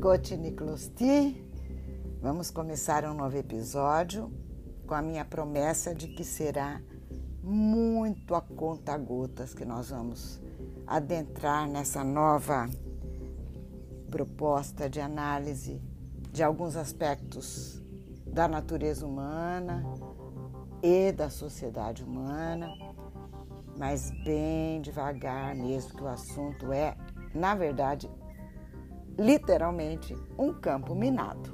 Cotiniclosti. Vamos começar um novo episódio com a minha promessa de que será muito a conta gotas que nós vamos adentrar nessa nova proposta de análise de alguns aspectos da natureza humana e da sociedade humana, mas bem devagar mesmo, que o assunto é, na verdade, literalmente um campo minado.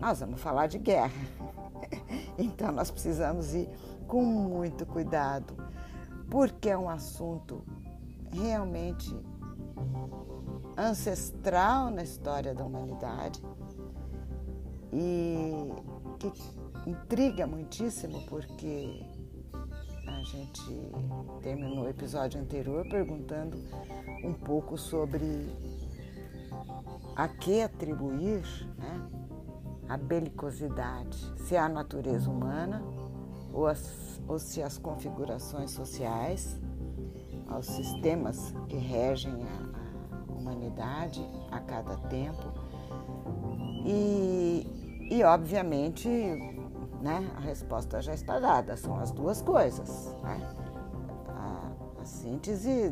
Nós vamos falar de guerra. Então nós precisamos ir com muito cuidado, porque é um assunto realmente ancestral na história da humanidade e que intriga muitíssimo porque a gente terminou o episódio anterior perguntando um pouco sobre a que atribuir né, a belicosidade, se é a natureza humana ou, as, ou se as configurações sociais, aos sistemas que regem a, a humanidade a cada tempo. E, e obviamente, né, a resposta já está dada, são as duas coisas. Né? A, a síntese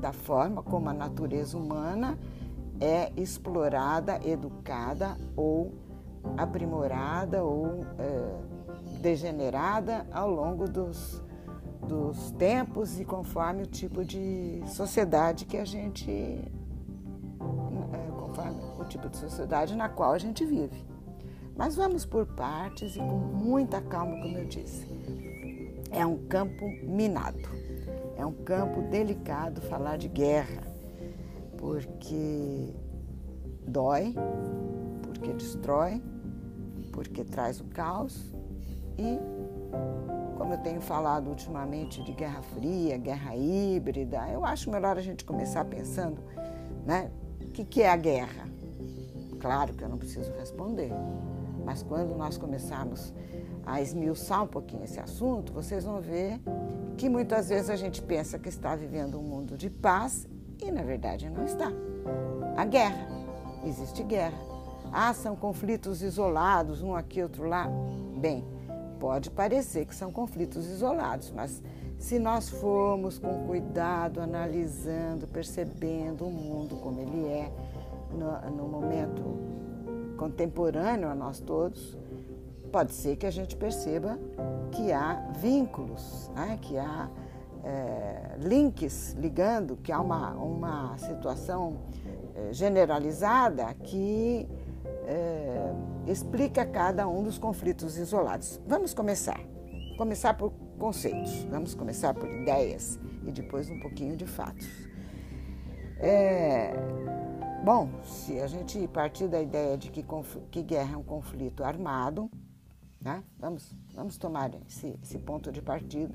da forma como a natureza humana é explorada, educada ou aprimorada ou é, degenerada ao longo dos, dos tempos e conforme o tipo de sociedade que a gente. É, conforme o tipo de sociedade na qual a gente vive. Mas vamos por partes e com muita calma, como eu disse. É um campo minado, é um campo delicado falar de guerra porque dói, porque destrói, porque traz o caos e, como eu tenho falado ultimamente de guerra fria, guerra híbrida, eu acho melhor a gente começar pensando, né? O que, que é a guerra? Claro que eu não preciso responder, mas quando nós começarmos a esmiuçar um pouquinho esse assunto, vocês vão ver que muitas vezes a gente pensa que está vivendo um mundo de paz e na verdade não está. A guerra, existe guerra. Ah, são conflitos isolados, um aqui, outro lá. Bem, pode parecer que são conflitos isolados, mas se nós formos com cuidado, analisando, percebendo o mundo como ele é, no, no momento contemporâneo a nós todos, pode ser que a gente perceba que há vínculos, né? que há é, links ligando, que há uma, uma situação é, generalizada que é, explica cada um dos conflitos isolados. Vamos começar. Começar por conceitos, vamos começar por ideias e depois um pouquinho de fatos. É, bom, se a gente partir da ideia de que, que guerra é um conflito armado, né? vamos, vamos tomar esse, esse ponto de partida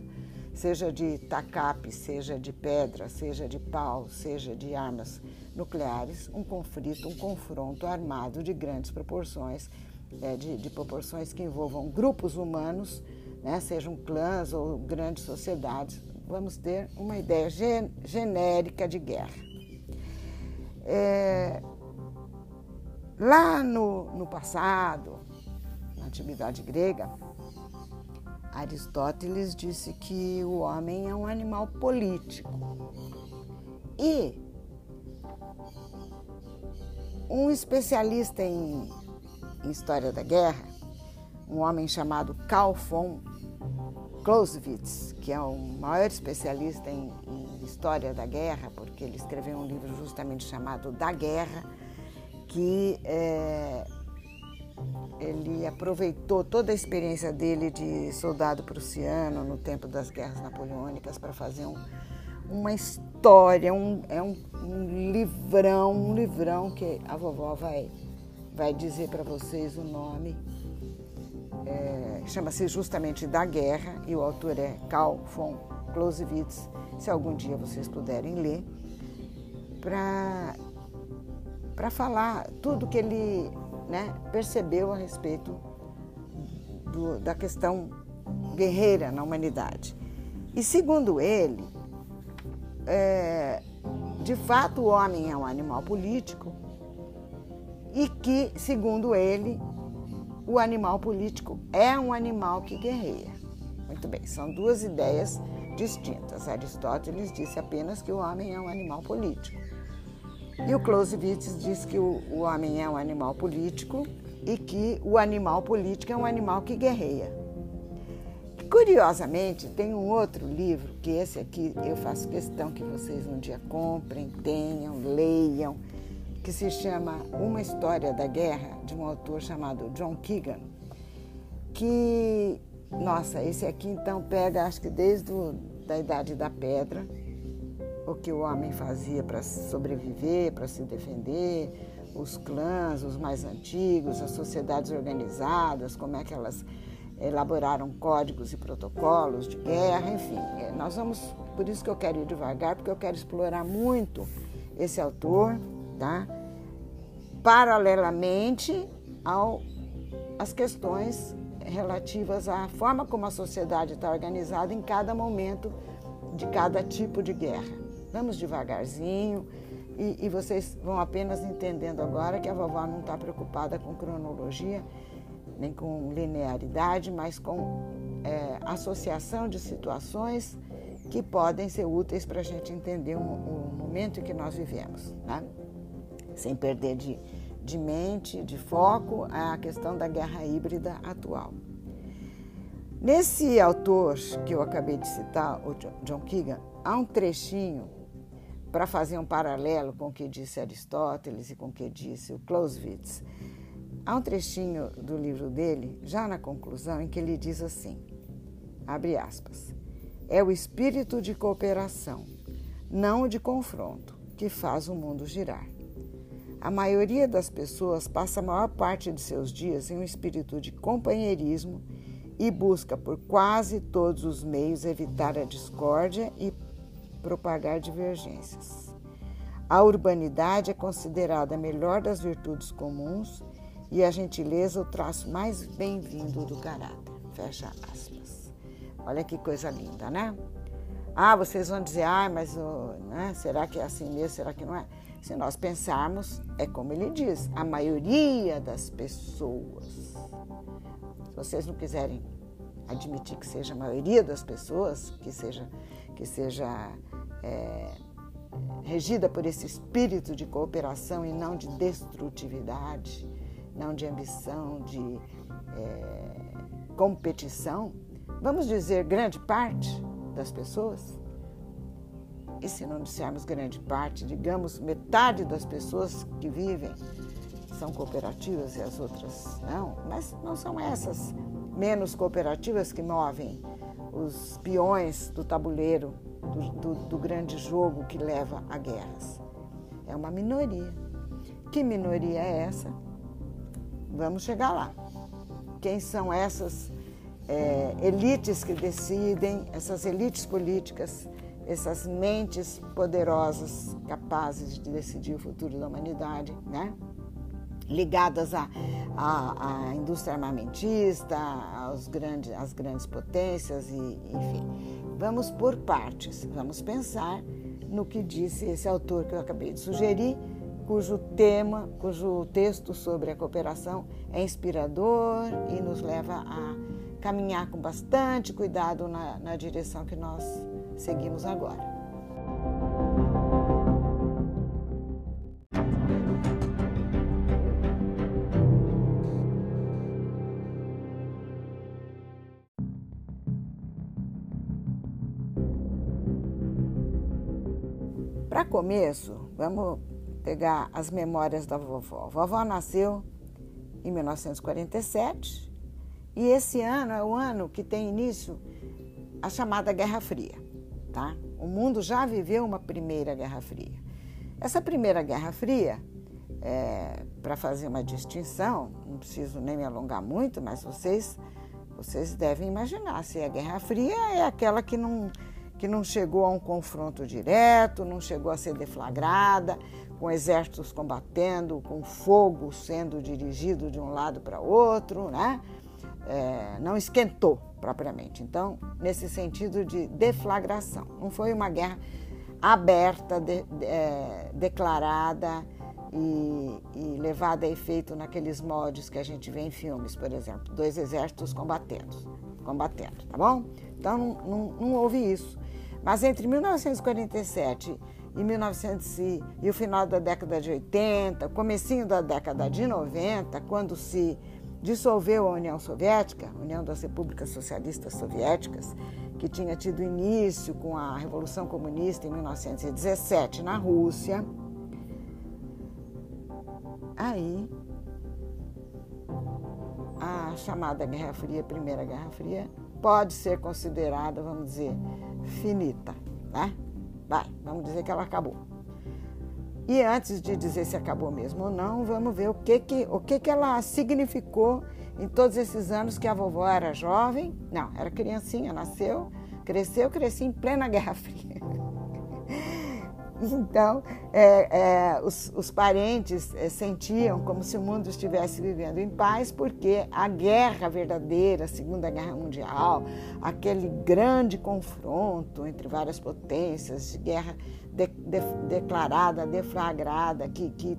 seja de tacape, seja de pedra, seja de pau, seja de armas nucleares, um conflito, um confronto armado de grandes proporções, é, de, de, proporções que envolvam grupos humanos, né, sejam clãs ou grandes sociedades. Vamos ter uma ideia gen, genérica de guerra. É, lá no, no passado, na antiguidade grega, Aristóteles disse que o homem é um animal político. E um especialista em, em história da guerra, um homem chamado Carl von Clausewitz, que é o maior especialista em, em, história da guerra, porque ele escreveu um livro justamente chamado Da Guerra, que é, ele aproveitou toda a experiência dele de soldado prussiano no tempo das guerras napoleônicas para fazer um, uma história, um, é um, um, livrão, um livrão que a vovó vai, vai dizer para vocês o nome. É, Chama-se justamente Da Guerra e o autor é Karl von Clausewitz, se algum dia vocês puderem ler, para falar tudo que ele né, percebeu a respeito do, da questão guerreira na humanidade. E segundo ele, é, de fato o homem é um animal político e que, segundo ele, o animal político é um animal que guerreia. Muito bem, são duas ideias distintas. Aristóteles disse apenas que o homem é um animal político. E o Clausewitz diz que o, o homem é um animal político e que o animal político é um animal que guerreia. Curiosamente, tem um outro livro, que esse aqui eu faço questão que vocês um dia comprem, tenham, leiam, que se chama Uma História da Guerra, de um autor chamado John Keegan, que, nossa, esse aqui então pega, acho que desde a da Idade da Pedra, o que o homem fazia para sobreviver, para se defender, os clãs, os mais antigos, as sociedades organizadas, como é que elas elaboraram códigos e protocolos de guerra, enfim. É, nós vamos, por isso que eu quero ir devagar, porque eu quero explorar muito esse autor, tá? Paralelamente ao as questões relativas à forma como a sociedade está organizada em cada momento de cada tipo de guerra. Vamos devagarzinho e, e vocês vão apenas entendendo agora que a vovó não está preocupada com cronologia nem com linearidade, mas com é, associação de situações que podem ser úteis para a gente entender o, o, momento que nós vivemos, né? sem perder de, de mente, de foco, a questão da guerra híbrida atual. Nesse autor que eu acabei de citar, o John Keegan, há um trechinho para fazer um paralelo com o que disse Aristóteles e com o que disse o Clausewitz. Há um trechinho do livro dele, já na conclusão, em que ele diz assim: abre aspas, é o espírito de cooperação, não o de confronto, que faz o mundo girar. A maioria das pessoas passa a maior parte de seus dias em um espírito de companheirismo e busca por quase todos os meios evitar a discórdia e propagar divergências. A urbanidade é considerada a melhor das virtudes comuns e a gentileza o traço mais bem-vindo do caráter. Fecha aspas. Olha que coisa linda, né? Ah, vocês vão dizer, ah, mas né, será que é assim mesmo? Será que não é? Se nós pensarmos, é como ele diz, a maioria das pessoas. Se vocês não quiserem admitir que seja a maioria das pessoas, que seja, que seja é, regida por esse espírito de cooperação e não de destrutividade, não de ambição, de é, competição, vamos dizer grande parte das pessoas? E se não dissermos grande parte, digamos metade das pessoas que vivem são cooperativas e as outras não, mas não são essas menos cooperativas que movem os peões do tabuleiro do, do, do grande jogo que leva a guerras. É uma minoria. Que minoria é essa? Vamos chegar lá. Quem são essas é, elites que decidem, essas elites políticas, essas mentes poderosas capazes de decidir o futuro da humanidade, né? Ligadas à, à, à indústria armamentista, aos grandes, às grandes potências, e, enfim. Vamos por partes, vamos pensar no que disse esse autor que eu acabei de sugerir, cujo tema, cujo texto sobre a cooperação é inspirador e nos leva a caminhar com bastante cuidado na, na direção que nós seguimos agora. Começo, vamos pegar as memórias da vovó. A vovó nasceu em 1947 e esse ano é o ano que tem início a chamada Guerra Fria. Tá? O mundo já viveu uma primeira Guerra Fria. Essa primeira Guerra Fria, é, para fazer uma distinção, não preciso nem me alongar muito, mas vocês, vocês devem imaginar se a Guerra Fria é aquela que não que não chegou a um confronto direto, não chegou a ser deflagrada, com exércitos combatendo, com fogo sendo dirigido de um lado para outro, né? É, não esquentou propriamente. Então, nesse sentido de deflagração, não foi uma guerra aberta, de, de, é, declarada, e, e levada a efeito naqueles moldes que a gente vê em filmes, por exemplo, dois exércitos combatendo, combatendo, tá bom? Então não, não, não houve isso. Mas entre 1947 e 1900 e, e o final da década de 80, comecinho da década de 90, quando se dissolveu a União Soviética, União das Repúblicas Socialistas Soviéticas, que tinha tido início com a Revolução Comunista em 1917 na Rússia. Aí a chamada Guerra Fria, Primeira Guerra Fria, pode ser considerada, vamos dizer, finita, né? Vai, vamos dizer que ela acabou. E antes de dizer se acabou mesmo ou não, vamos ver o que que, o que, que ela significou em todos esses anos que a vovó era jovem. Não, era criancinha, nasceu, cresceu, cresci em plena Guerra Fria. Então, é, é, os, os, parentes é, sentiam como se o mundo estivesse vivendo em paz, porque a guerra verdadeira, a Segunda Guerra Mundial, aquele grande confronto entre várias potências, guerra de, de, declarada, deflagrada, que, que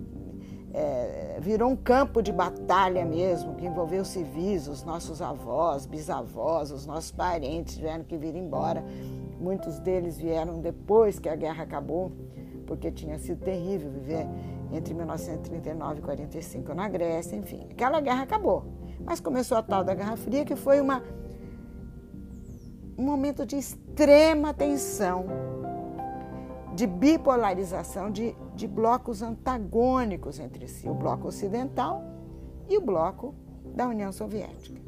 é, virou um campo de batalha mesmo, que envolveu civis, os nossos avós, bisavós, os nossos parentes tiveram que vir embora. Muitos deles vieram depois que a guerra acabou porque tinha sido terrível viver entre 1939 e 45 na Grécia, enfim. Aquela guerra acabou. Mas começou a tal da Guerra Fria, que foi uma, um momento de extrema tensão, de bipolarização, de, de blocos antagônicos entre si, o bloco ocidental e o bloco da União Soviética.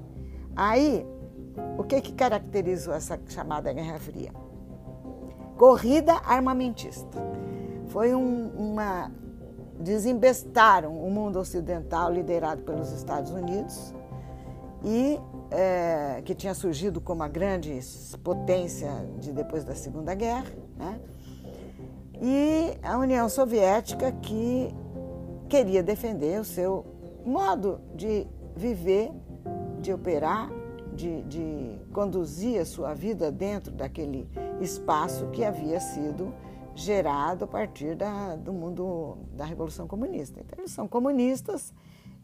Aí, o que, que caracterizou essa chamada Guerra Fria? Corrida armamentista. Foi um, uma. Desembestaram o mundo ocidental liderado pelos Estados Unidos e é, que tinha surgido como a grande potência de depois da Segunda Guerra, né? e a União Soviética que queria defender o seu modo de viver, de operar, de, de conduzir a sua vida dentro daquele espaço que havia sido gerado a partir da, do mundo da Revolução Comunista. Então, eles são comunistas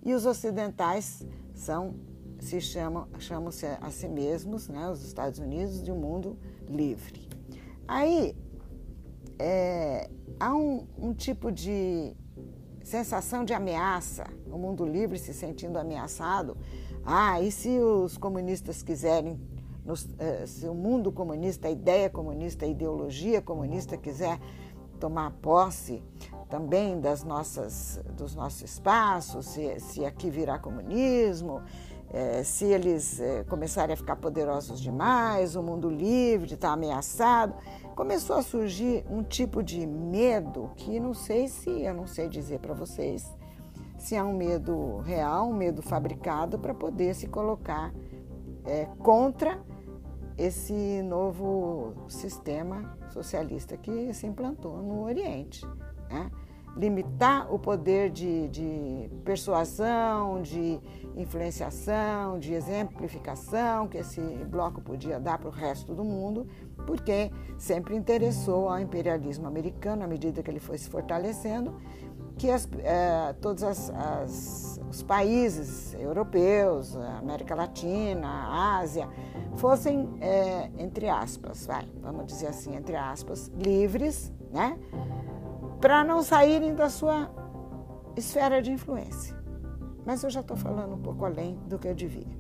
e os ocidentais são se chamam chamam-se a si mesmos, né, os Estados Unidos, de um mundo livre. Aí é, há um, um tipo de sensação de ameaça, o mundo livre se sentindo ameaçado. Ah, e se os comunistas quiserem eh, se o mundo comunista, a ideia comunista, a ideologia comunista quiser tomar posse também das nossas, dos nossos espaços, se, se aqui virar comunismo, eh, se eles eh, começarem a ficar poderosos demais, o mundo livre está ameaçado, começou a surgir um tipo de medo que não sei se, eu não sei dizer para vocês, se é um medo real, um medo fabricado para poder se colocar é, contra esse novo sistema socialista que se implantou no Oriente. Né? Limitar o poder de, de, persuasão, de influenciação, de exemplificação que esse bloco podia dar para o resto do mundo, porque sempre interessou ao imperialismo americano, à medida que ele foi se fortalecendo, que as, é, todos as, as, os países europeus, América Latina, Ásia, fossem, é, entre aspas, vai, vamos dizer assim, entre aspas, livres, né? Para não saírem da sua esfera de influência. Mas eu já estou falando um pouco além do que eu devia.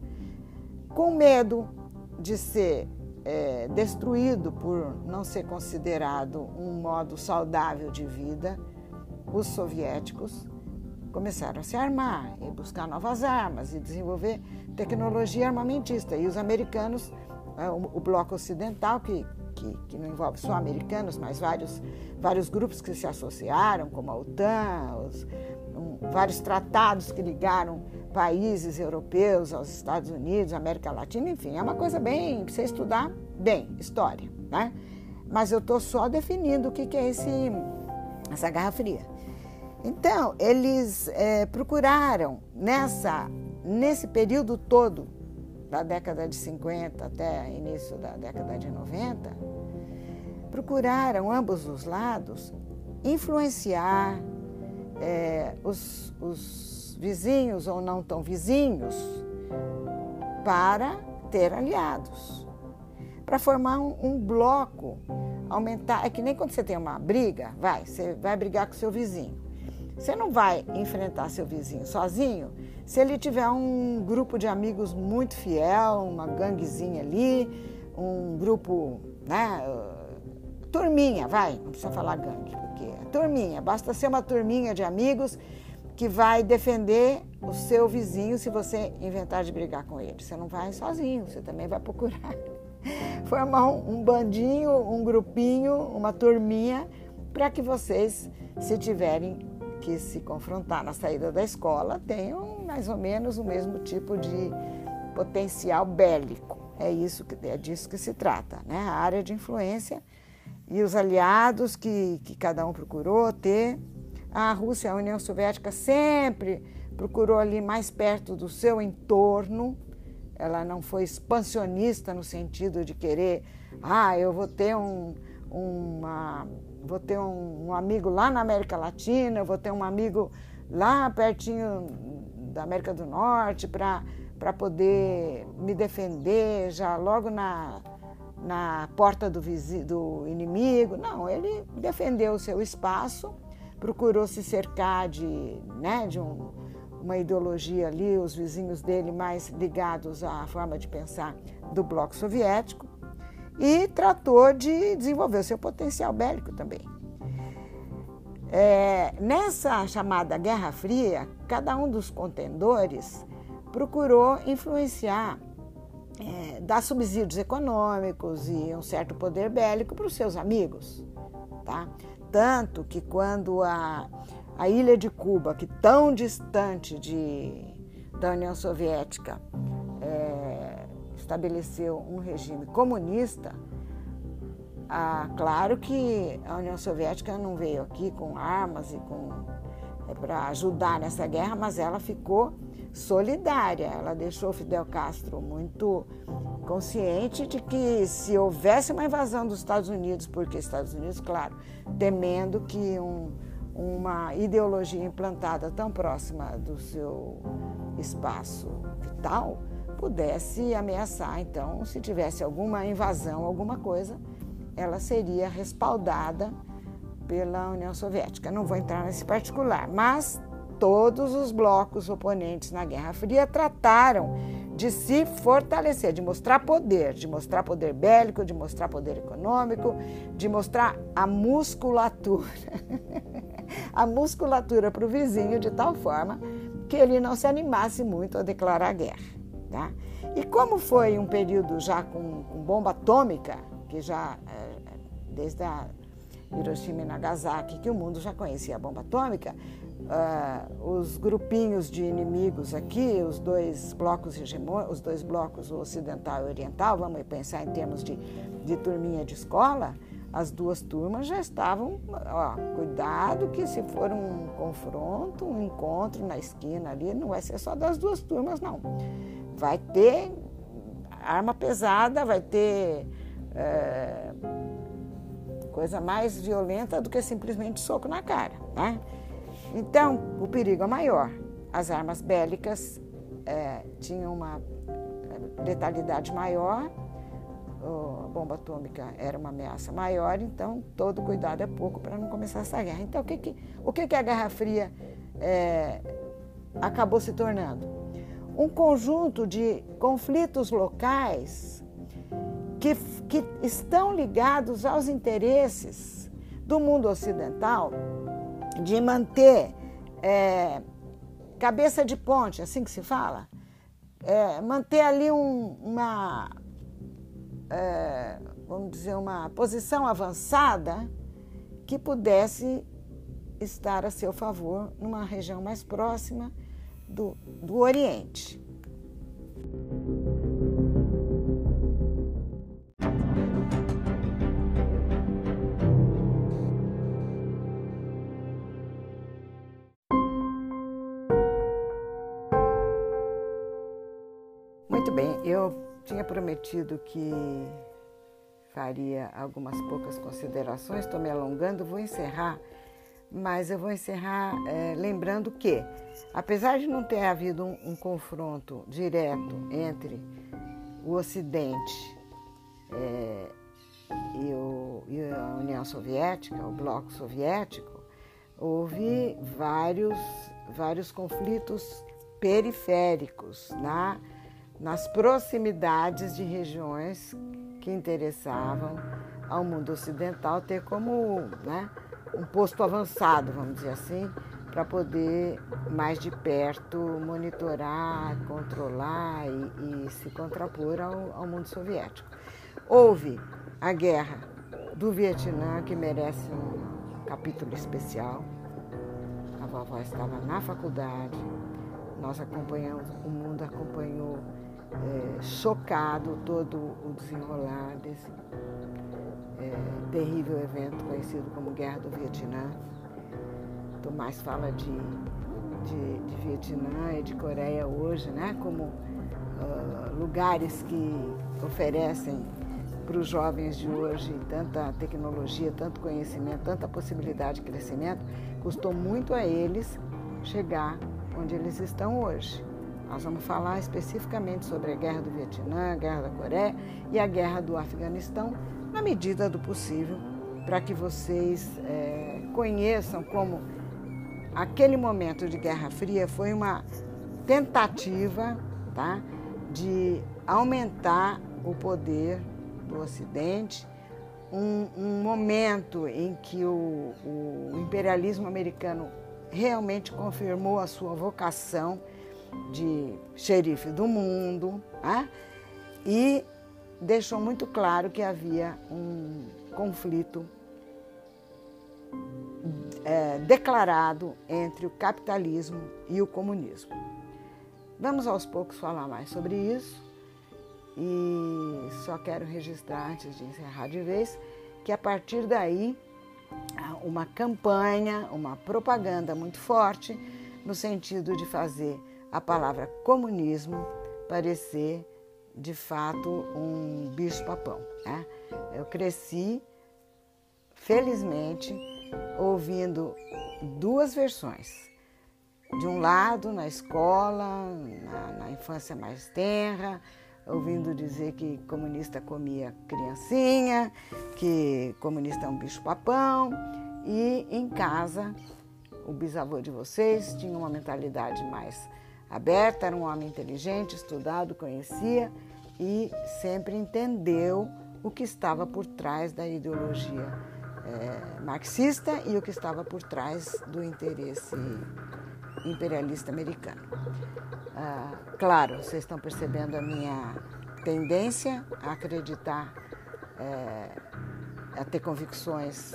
Com medo de ser é, destruído por não ser considerado um modo saudável de vida, os soviéticos começaram a se armar e buscar novas armas e desenvolver tecnologia armamentista. E os americanos, é, o bloco ocidental, que, que, que não envolve só americanos, mas vários, vários grupos que se associaram, como a OTAN, os, um, vários tratados que ligaram países europeus aos Estados Unidos, América Latina, enfim, é uma coisa bem, você estudar bem, história, né? Mas eu estou só definindo o que, que é esse, essa Guerra Fria. Então, eles é, procuraram, nessa, nesse período todo, da década de 50 até início da década de 90, procuraram ambos os lados influenciar, é, os, os vizinhos ou não tão vizinhos para ter aliados, para formar um, um, bloco, aumentar. É que nem quando você tem uma briga, vai, você vai brigar com seu vizinho. Você não vai enfrentar seu vizinho sozinho se ele tiver um grupo de amigos muito fiel, uma ganguezinha ali, um grupo, né? Turminha, vai, não precisa falar gangue, porque é turminha, basta ser uma turminha de amigos que vai defender o seu vizinho se você inventar de brigar com ele. Você não vai sozinho, você também vai procurar formar um, um bandinho, um grupinho, uma turminha, para que vocês, se tiverem que se confrontar na saída da escola, tenham mais ou menos o mesmo tipo de potencial bélico. É isso que é disso que se trata, né? A área de influência e os aliados que, que cada um procurou ter a Rússia, a União Soviética sempre procurou ali mais perto do seu entorno. Ela não foi expansionista no sentido de querer, ah, eu vou ter um, uma, vou ter um, um amigo lá na América Latina, vou ter um amigo lá pertinho da América do Norte para poder me defender já logo na, na porta do, do inimigo. Não, ele defendeu o seu espaço procurou se cercar de, né, de um, uma ideologia ali, os vizinhos dele mais ligados à forma de pensar do bloco soviético, e tratou de desenvolver o seu potencial bélico também. É, nessa chamada Guerra Fria, cada um dos contendores procurou influenciar, é, dar subsídios econômicos e um certo poder bélico para os seus amigos. Tá? Tanto que quando a, a ilha de Cuba, que tão distante de, da União Soviética, estabeleceu um regime comunista, ah, claro que a União Soviética não veio aqui com armas e com é, para ajudar nessa guerra, mas ela ficou solidária. Ela deixou Fidel Castro muito consciente de que se houvesse uma invasão dos Estados Unidos, porque Estados Unidos, claro, temendo que um, uma ideologia implantada tão próxima do seu espaço vital pudesse ameaçar. Então, se tivesse alguma invasão, alguma coisa, ela seria respaldada pela União Soviética. Não vou entrar nesse particular, mas todos os blocos oponentes na Guerra Fria trataram de se fortalecer, de mostrar poder, de mostrar poder bélico, de mostrar poder econômico, de mostrar a musculatura, a musculatura para o vizinho de tal forma que ele não se animasse muito a declarar guerra. Tá? E como foi um período já com, com bomba atômica, que já eh, desde a Hiroshima e Nagasaki, que o mundo já conhecia a bomba atômica, uh, os grupinhos de inimigos aqui, os dois blocos os dois blocos, o ocidental e o oriental, vamos pensar em termos de, de turminha de escola, as duas turmas já estavam, ó, cuidado que se for um confronto, um encontro na esquina ali, não vai ser só das duas turmas, não. Vai ter arma pesada, vai ter é, coisa mais violenta do que simplesmente soco na cara, né? Então, o perigo é maior. As armas bélicas é, tinham uma é, letalidade maior, a bomba atômica era uma ameaça maior, então todo cuidado é pouco para não começar essa guerra. Então, o que, que, o que, que a Guerra Fria é, acabou se tornando? Um conjunto de conflitos locais que, que estão ligados aos interesses do mundo ocidental de manter é, cabeça de ponte, assim que se fala, é, manter ali um, uma, é, vamos dizer, uma posição avançada que pudesse estar a seu favor numa região mais próxima do, do Oriente. tinha prometido que faria algumas poucas considerações, estou me alongando, vou encerrar mas eu vou encerrar é, lembrando que, apesar de não ter havido um, um confronto direto entre o Ocidente é, e, o, e, a União Soviética, o Bloco Soviético, houve vários, vários conflitos periféricos na, nas proximidades de regiões que interessavam ao mundo ocidental ter como né, um posto avançado, vamos dizer assim, para poder mais de perto monitorar, controlar e, e se contrapor ao, ao, mundo soviético. Houve a guerra do Vietnã, que merece um capítulo especial. A vovó estava na faculdade, nós acompanhamos, o mundo acompanhou é, chocado todo o desenrolar desse é, terrível evento conhecido como Guerra do Vietnã. Tomás fala de, de, de Vietnã e de Coreia hoje, né, como uh, lugares que oferecem para os jovens de hoje tanta tecnologia, tanto conhecimento, tanta possibilidade de crescimento, custou muito a eles chegar onde eles estão hoje. Nós vamos falar especificamente sobre a guerra do Vietnã, a guerra da Coreia e a guerra do Afeganistão, na medida do possível, para que vocês é, conheçam como aquele momento de Guerra Fria foi uma tentativa tá, de aumentar o poder do Ocidente, um, um momento em que o, o, imperialismo americano realmente confirmou a sua vocação de xerife do mundo tá? e deixou muito claro que havia um conflito é, declarado entre o capitalismo e o comunismo. Vamos aos poucos falar mais sobre isso e só quero registrar antes de encerrar de vez que a partir daí uma campanha, uma propaganda muito forte no sentido de fazer a palavra comunismo parecer de fato um bicho-papão. Né? Eu cresci, felizmente, ouvindo duas versões. De um lado, na escola, na, na infância mais tenra, ouvindo dizer que comunista comia criancinha, que comunista é um bicho-papão, e em casa, o bisavô de vocês tinha uma mentalidade mais aberta, era um homem inteligente, estudado, conhecia e sempre entendeu o que estava por trás da ideologia é, marxista e o que estava por trás do interesse imperialista americano. Ah, claro, vocês estão percebendo a minha tendência a acreditar, é, a ter convicções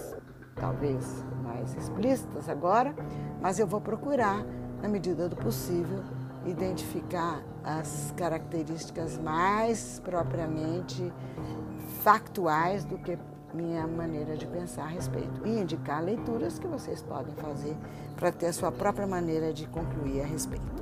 talvez mais explícitas agora, mas eu vou procurar, na medida do possível, identificar as características mais propriamente factuais do que minha maneira de pensar a respeito e indicar leituras que vocês podem fazer para ter a sua própria maneira de concluir a respeito.